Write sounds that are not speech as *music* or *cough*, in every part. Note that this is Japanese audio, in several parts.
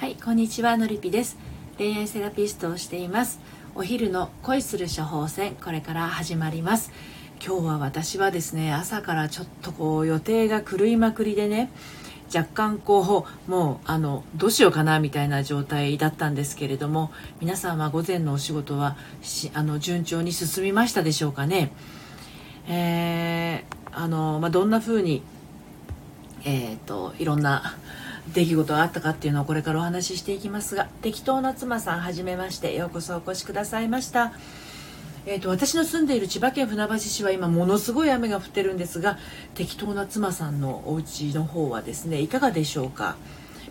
はいこんにちはのりぴです。恋愛セラピストをしています。お昼の恋する処方箋これから始まります。今日は私はですね朝からちょっとこう予定が狂いまくりでね若干こうもうあのどうしようかなみたいな状態だったんですけれども皆さんは午前のお仕事はあの順調に進みましたでしょうかね。えー、あのまあ、どんな風にえっ、ー、といろんな出来事があったかっていうのをこれからお話ししていきますが適当な妻さんはじめましてようこそお越しくださいました。えーと、私の住んでいる千葉県船橋市は今ものすごい雨が降ってるんですが適当な妻さんのお家の方はですねいかがでしょうか？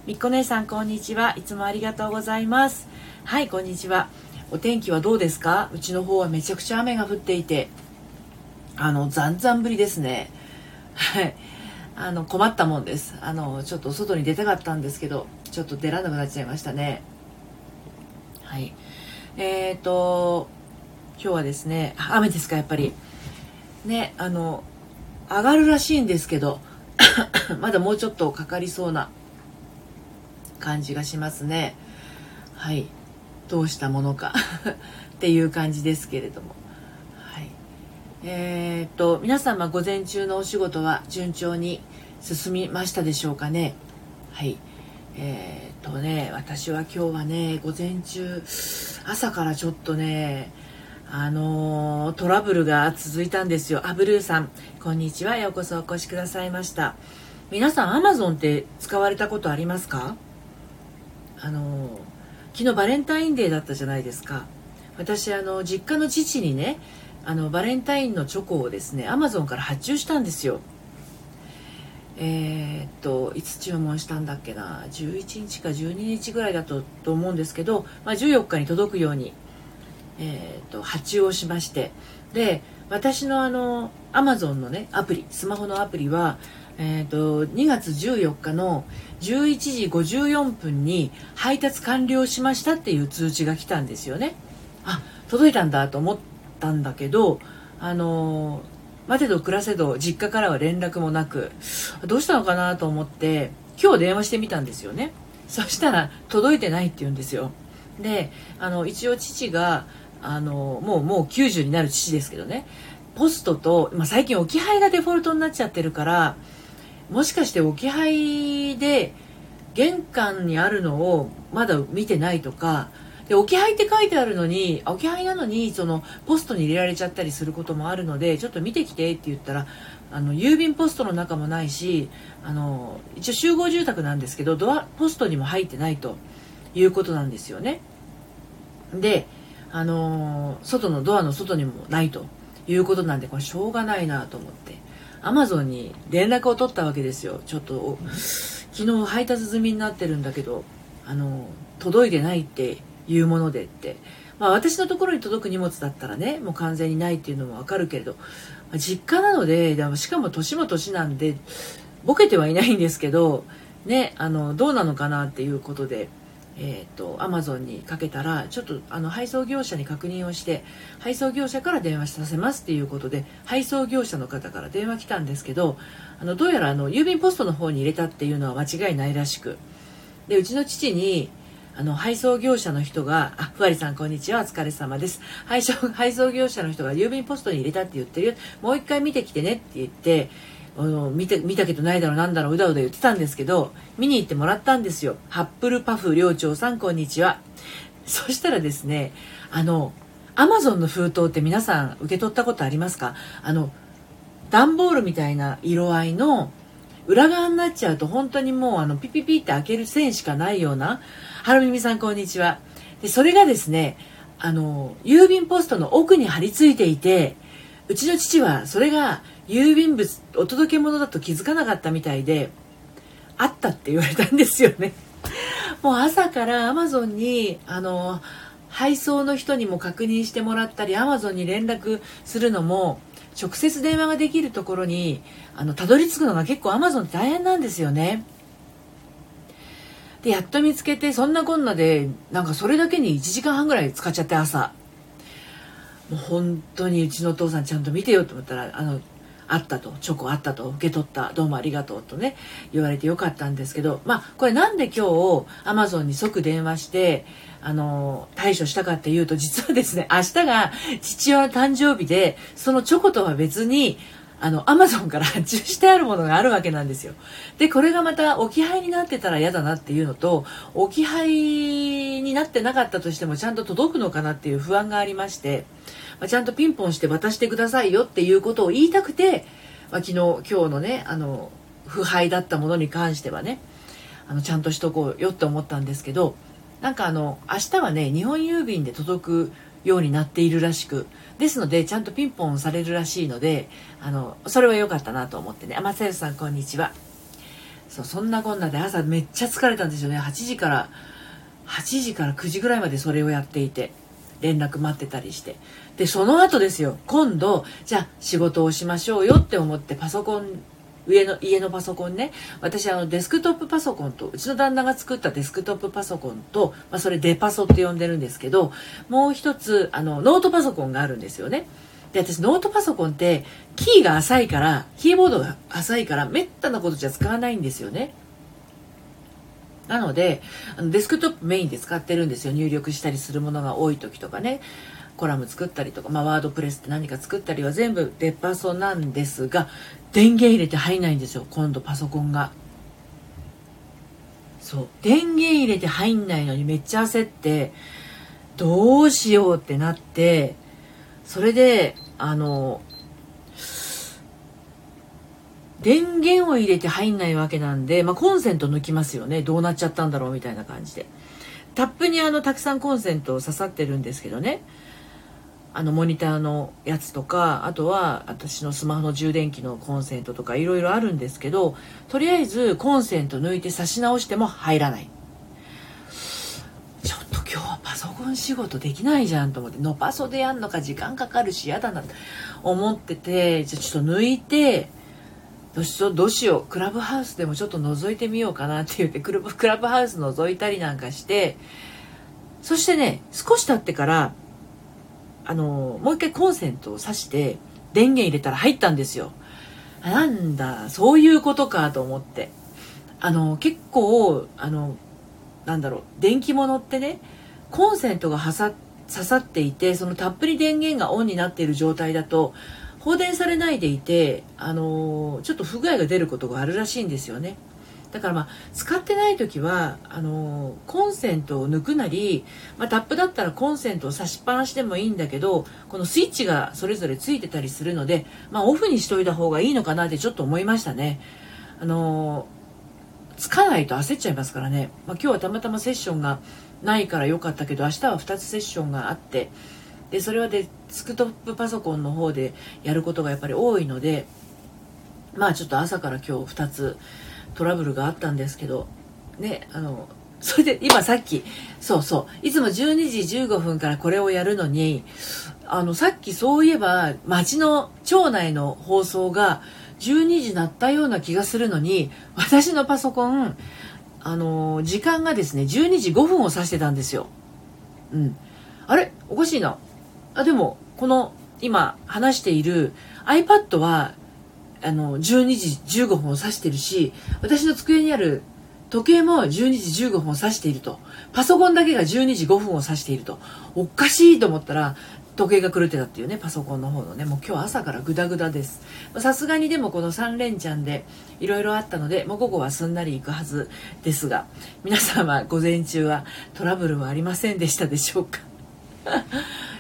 みっこ姉さんこんにちは。いつもありがとうございます。はいこんにちは。お天気はどうですか？うちの方はめちゃくちゃ雨が降っていてあのざんざん降りですね。はい。あの困ったもんです。あのちょっと外に出たかったんですけどちょっと出らなくなっちゃいましたね。はい。えっ、ー、と今日はですね雨ですかやっぱり。ねあの上がるらしいんですけど *coughs* まだもうちょっとかかりそうな感じがしますね。はい。どうしたものか。*laughs* っていう感じですけれども。えー、っと皆様午前中のお仕事は順調に進みましたでしょうかね？はい。えー、っとね私は今日はね午前中朝からちょっとねあのー、トラブルが続いたんですよ。あブルーさんこんにちは。ようこそお越しくださいました。皆さんアマゾンって使われたことありますか？あのー、昨日バレンタインデーだったじゃないですか。私あの実家の父にねあのバレンタインのチョコをですねアマゾンから発注したんですよ。えー、っといつ注文したんだっけな？11日か12日ぐらいだとと思うんですけど、まあ、14日に届くように、えー、っと発注をしまして。で私のあのアマゾンのねアプリスマホのアプリは、えー、っと2月14日の11時54分に配達完了しましたっていう通知が来たんですよね。あ届いたんだと思ったんだけどあの待てど暮らせど実家からは連絡もなくどうしたのかなと思って今日電話してみたんですよね。そしたら届いてないって言うんですよ。であの一応父があのもうもう90になる父ですけどね。ポストと、まあ、最近置き配がデフォルトになっちゃってるからもしかして置き配で玄関にあるのをまだ見てないとかで置き配って書いてあるのに置き配なのにそのポストに入れられちゃったりすることもあるのでちょっと見てきてって言ったらあの郵便ポストの中もないしあの一応集合住宅なんですけどドアポストにも入ってないということなんですよね。であの外のドアの外にもないということなんでこれしょうがないなと思ってアマゾンに連絡を取ったわけですよちょっと昨日配達済みになってるんだけどあの届いてないっていうものでって、まあ、私のところに届く荷物だったらねもう完全にないっていうのもわかるけれど、まあ、実家なのでしかも年も年なんでボケてはいないんですけどねあのどうなのかなっていうことで。えーと、アマゾンにかけたらちょっとあの配送業者に確認をして配送業者から電話させますっていうことで配送業者の方から電話来たんですけどあのどうやらあの郵便ポストの方に入れたっていうのは間違いないらしくでうちの父にあの配送業者の人が「あふわりさんこんにちはお疲れ様です。配送 *laughs* 配送業者の人が郵便ポストに入れたって言ってるよ。もう一回見てきてね」って言ってあの見て見たけどないだろうなんだろううだうだ言ってたんですけど見に行ってもらったんですよ。ハップルパフ寮長さんこんにちは。そしたらですねあのアマゾンの封筒って皆さん受け取ったことありますか？あの段ボールみたいな色合いの裏側になっちゃうと本当にもうあのピピピって開ける線しかないようなはるみみさんこんにちは。で、それがですね、あの、郵便ポストの奥に貼り付いていて、うちの父はそれが郵便物、お届け物だと気づかなかったみたいで、あったって言われたんですよね。*laughs* もう朝からアマゾンに、あの、配送の人にも確認してもらったり、アマゾンに連絡するのも、直接電話ができるところに、あの、たどり着くのが結構アマゾンって大変なんですよね。でやっと見つけてそんなこんなでなんかそれだけに1時間半ぐらい使っちゃって朝もう本当にうちのお父さんちゃんと見てよと思ったらあのあったとチョコあったと受け取ったどうもありがとうとね言われてよかったんですけどまあこれなんで今日アマゾンに即電話してあの対処したかっていうと実はですね明日が父親の誕生日でそのチョコとは別にあの、アマゾンから発注してあるものがあるわけなんですよ。で、これがまた置き配になってたら嫌だなっていうのと、置き配になってなかったとしてもちゃんと届くのかなっていう不安がありまして、まあ、ちゃんとピンポンして渡してくださいよっていうことを言いたくて、まあ、昨日今日のねあの腐敗だったものに関してはねあのちゃんとしとこうよって思ったんですけどなんかあの明日はね日本郵便で届くようになっているらしくですのでちゃんとピンポンされるらしいのであのそれは良かったなと思ってね。松代さんこんにちは。そうそんなこんなで朝めっちゃ疲れたんですよね。8時から8時から9時ぐらいまでそれをやっていて。連絡待ってたりして。でその後ですよ。今度じゃあ仕事をしましょうよって思ってパソコン上の家のパソコンね。私あのデスクトップパソコンとうちの旦那が作ったデスクトップパソコンと、まあ、それデパソって呼んでるんですけどもう一つあのノートパソコンがあるんですよね。で私ノートパソコンってキーが浅いからキーボードが浅いからめったなことじゃ使わないんですよね。なのであのデスクトップメインで使ってるんですよ。入力したりするものが多い時とかね。コラム作ったりとか、まあ、ワードプレスって何か作ったりは全部デパソなんですが電源入れて入んないんですよ。今度パソコンが。そう。電源入れて入んないのにめっちゃ焦ってどうしようってなってそれであの電源を入れて入んないわけなんで、まあ、コンセント抜きますよね。どうなっちゃったんだろうみたいな感じで。タップにあのたくさんコンセント刺さってるんですけどね。あのモニターのやつとかあとは私のスマホの充電器のコンセントとかいろいろあるんですけどとりあえずコンセント抜いて差し直しても入らない。ちょっと今日はパソコン仕事できないじゃんと思ってのパソでやんのか時間かかるし嫌だなって思っててじゃちょっと抜いてどうしようどうしよう。クラブハウスでもちょっと覗いてみようかなって言ってクラブハウス覗いたりなんかしてそしてね少し経ってからあのもう一回コンセントを挿して電源入れたら入ったんですよ。なんだそういうことかと思って。あの結構あのなんだろう電気物ってねコンセントが刺さっていてそのたっぷり電源がオンになっている状態だと放電されないでいて、あの、ちょっと不具合が出ることがあるらしいんですよね。だからまあ使ってない時はあの、コンセントを抜くなり、まあ、タップだったらコンセントを差しっぱなしでもいいんだけどこのスイッチがそれぞれついてたりするので、まあ、オフにしといた方がいいのかなってちょっと思いましたね。あの、つかないと焦っちゃいますからね、まあ、今日はたまたまセッションがないから良かったけど明日は2つセッションがあってでそれはデスクトップパソコンの方でやることがやっぱり多いのでまあちょっと朝から今日2つトラブルがあったんですけどねあのそれで今さっきそうそういつも12時15分からこれをやるのにあのさっきそういえば町の町内の放送が12時なったような気がするのに私のパソコンあの時間がですね12時5分を指してたんですよ。うん、あれ？おかしいな。あでもこの今話している iPad はあの12時15分を指してるし私の机にある時計も12時15分を指していると。パソコンだけが12時5分を指していると。おかしいと思ったら時計が狂ってたっていうねパソコンの方のね。もう今日朝からグダグダです。さすがにでもこの3連チャンでいろいろあったのでもう午後はすんなりいくはずですが皆さんは午前中はトラブルはありませんでしたでしょうか？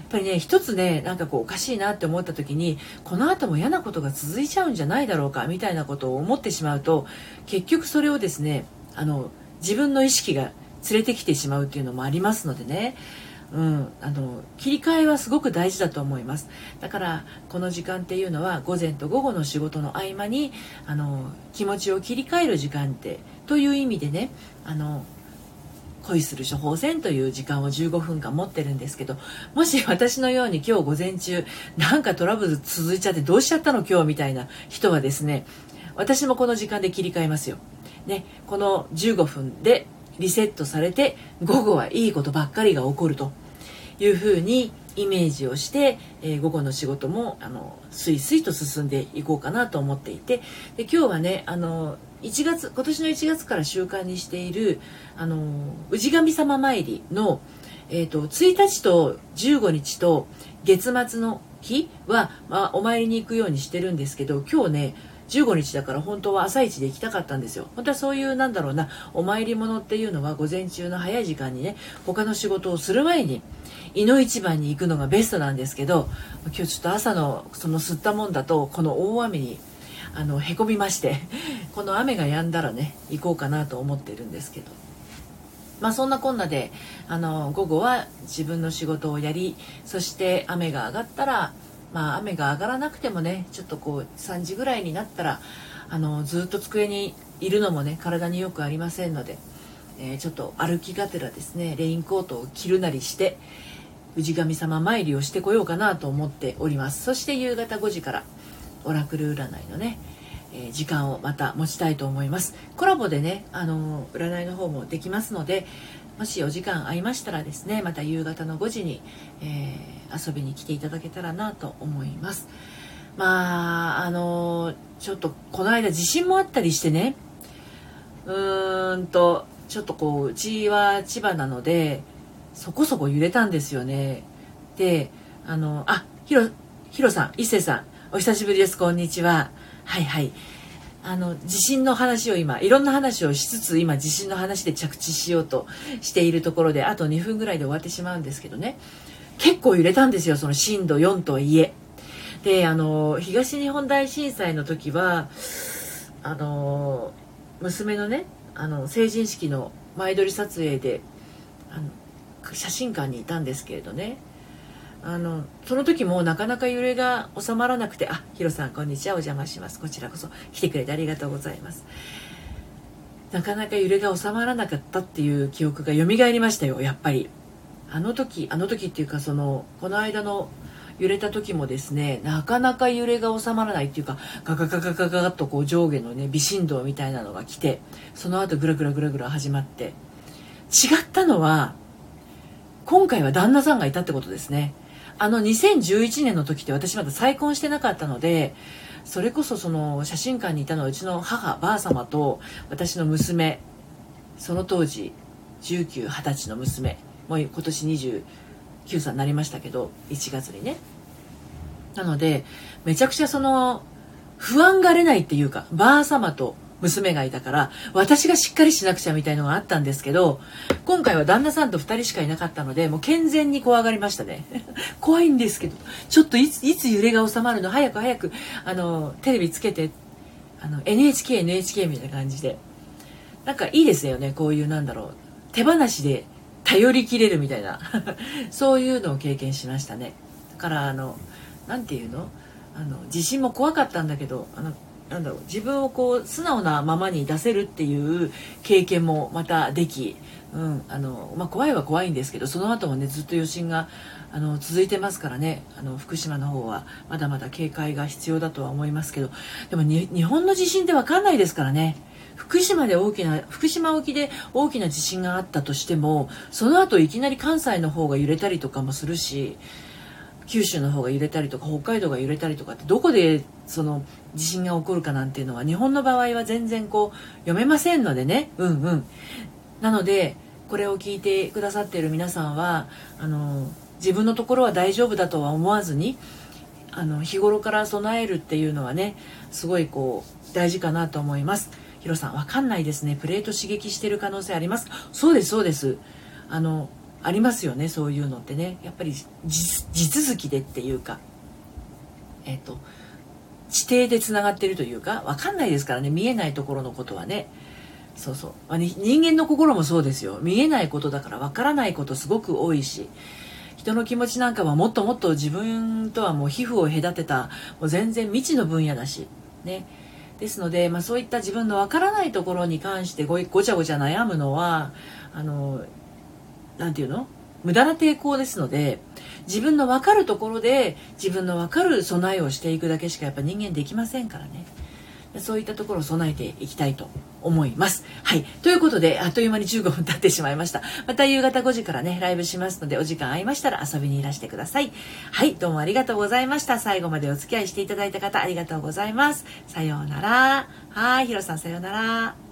ぱりね一つねなんかこうおかしいなって思った時にこの後も嫌なことが続いちゃうんじゃないだろうかみたいなことを思ってしまうと結局それをですねあの自分の意識が連れてきてしまうっていうのもありますのでね。うん、あの切り替えはすごく大事だと思います。だからこの時間っていうのは午前と午後の仕事の合間にあの気持ちを切り替える時間ってという意味でねあの恋する処方箋という時間を15分間持ってるんですけどもし私のように今日午前中なんかトラブル続いちゃってどうしちゃったの今日みたいな人はですね私もこの時間で切り替えますよ。ね、この15分でリセットされて午後はいいことばっかりが起こるというふうにイメージをして、えー、午後の仕事もあのスイスイと進んでいこうかなと思っていてで今日はねあの1月今年の1月から習慣にしているあの氏神様参りの、えーと、1日と15日と月末の日は、まあ、お参りに行くようにしてるんですけど今日ね15日だから本当は朝一で行きたかったんですよ。本当はそういうなんだろうなお参り物っていうのは午前中の早い時間にね他の仕事をする前にいの一番に行くのがベストなんですけど今日ちょっと朝のその吸ったもんだとこの大雨にあのへこみまして *laughs* この雨が止んだらね行こうかなと思ってるんですけど。まあそんなこんなであの午後は自分の仕事をやりそして雨が上がったらまあ雨が上がらなくてもねちょっとこう3時ぐらいになったらあのずっと机にいるのもね体によくありませんので、えー、ちょっと歩きがてらですねレインコートを着るなりして氏神様参りをしてこようかなと思っておりますそして夕方5時からオラクル占いのね、え、時間をまた持ちたいと思います。コラボでねあの占いの方もできますのでもしお時間合いましたらですねまた夕方の5時に、えー、遊びに来ていただけたらなと思います。まああのちょっとこの間地震もあったりしてねうーんとちょっとこううちは千葉なのでそこそこ揺れたんですよね。であのあひろひろさん一星さんお久しぶりです。こんにちは。はいはい。あの地震の話を今いろんな話をしつつ今地震の話で着地しようとしているところであと2分ぐらいで終わってしまうんですけどね。結構揺れたんですよその震度4とはいえ。であの東日本大震災の時はあの娘のねあの成人式の前撮り撮影であの写真館にいたんですけれどね。あのその時もなかなか揺れが収まらなくて「あヒロさんこんにちは。お邪魔します。こちらこそ。来てくれてありがとうございます」なかなか揺れが収まらなかったっていう記憶が蘇りましたよ。やっぱり。あの時あの時っていうかそのこの間の揺れた時もですねなかなか揺れが収まらないっていうかガガガガガガッとこう上下のね微振動みたいなのが来てその後グラグラグラグラ始まって。違ったのは今回は旦那さんがいたってことですね。あの2011年の時って私まだ再婚してなかったのでそれこそその写真館にいたのはうちの母ばあ様と私の娘その当時1920歳の娘もう今年29歳になりましたけど1月にね。なのでめちゃくちゃその不安がれないっていうかばあ様と娘がいたから私がしっかりしなくちゃみたいのがあったんですけど今回は旦那さんと2人しかいなかったのでもう健全に怖がりましたね。*laughs* 怖いんですけどちょっといついつ揺れが収まるの？早く早くあのテレビつけてあの NHKNHK みたいな感じで。なんかいいですよねこういうなんだろう。手放しで頼りきれるみたいな。*laughs* そういうのを経験しましたね。だからあの何て言うの？あの地震も怖かったんだけどあのなんだろう自分をこう素直なままに出せるっていう経験もまたでき、うんあのまあ、怖いは怖いんですけどその後もねずっと余震があの続いてますからねあの福島の方はまだまだ警戒が必要だとは思いますけどでも日本の地震って分かんないですからね。福島で大きな福島沖で大きな地震があったとしてもその後いきなり関西の方が揺れたりとかもするし九州の方が揺れたりとか北海道が揺れたりとかってどこでその地震が起こるかなんていうのは日本の場合は全然こう読めませんのでね。うんうん。なのでこれを聞いてくださっている皆さんはあの自分のところは大丈夫だとは思わずにあの日頃から備えるっていうのはねすごいこう大事かなと思います。ヒロさんわかんないですね。プレート刺激してる可能性あります。そうですそうです。あのありますよねそういうのってね。やっぱり地続きでっていうかえっ、ー、と地底でつながってるというか分かんないですからね。見えないところのことはね。そうそう、まあ、人間の心もそうですよ。見えないことだから分からないことすごく多いし人の気持ちなんかはもっともっと自分とはもう皮膚を隔てたもう全然未知の分野だしね。ですので、まあ、そういった自分の分からないところに関してごごちゃごちゃ悩むのはあの何て言うの？無駄な抵抗ですので自分の分かるところで自分の分かる備えをしていくだけしかやっぱ人間できませんからねそういったところを備えていきたいと思います。はい。ということで、あっという間に15分経ってしまいました。また夕方5時からね、ライブしますので、お時間合いましたら遊びにいらしてください。はい。どうもありがとうございました。最後までお付き合いしていただいた方、ありがとうございます。さようなら。はい。ヒロさん、さようなら。